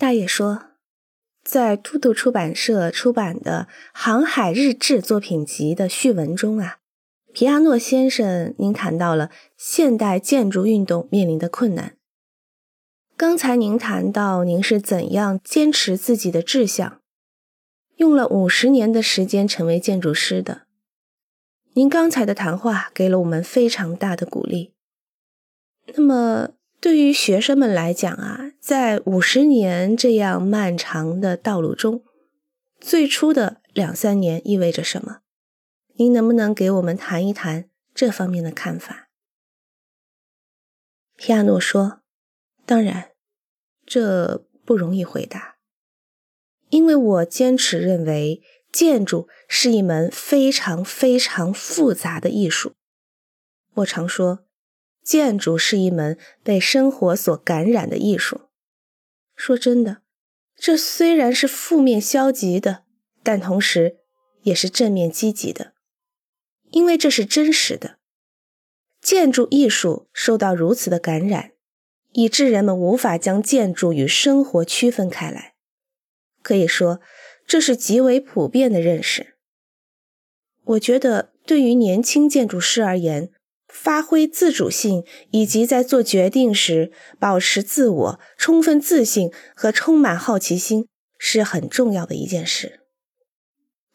大爷说，在兔兔出版社出版的《航海日志》作品集的序文中啊，皮亚诺先生，您谈到了现代建筑运动面临的困难。刚才您谈到您是怎样坚持自己的志向，用了五十年的时间成为建筑师的。您刚才的谈话给了我们非常大的鼓励。那么，对于学生们来讲啊，在五十年这样漫长的道路中，最初的两三年意味着什么？您能不能给我们谈一谈这方面的看法？皮亚诺说：“当然，这不容易回答，因为我坚持认为建筑是一门非常非常复杂的艺术。我常说。”建筑是一门被生活所感染的艺术。说真的，这虽然是负面消极的，但同时也是正面积极的，因为这是真实的。建筑艺术受到如此的感染，以致人们无法将建筑与生活区分开来。可以说，这是极为普遍的认识。我觉得，对于年轻建筑师而言，发挥自主性，以及在做决定时保持自我、充分自信和充满好奇心是很重要的一件事。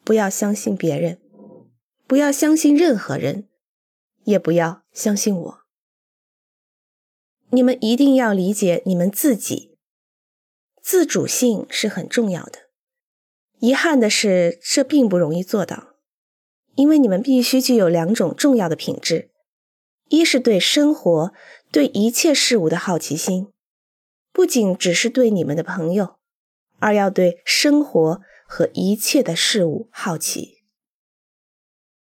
不要相信别人，不要相信任何人，也不要相信我。你们一定要理解你们自己。自主性是很重要的。遗憾的是，这并不容易做到，因为你们必须具有两种重要的品质。一是对生活、对一切事物的好奇心，不仅只是对你们的朋友，二要对生活和一切的事物好奇。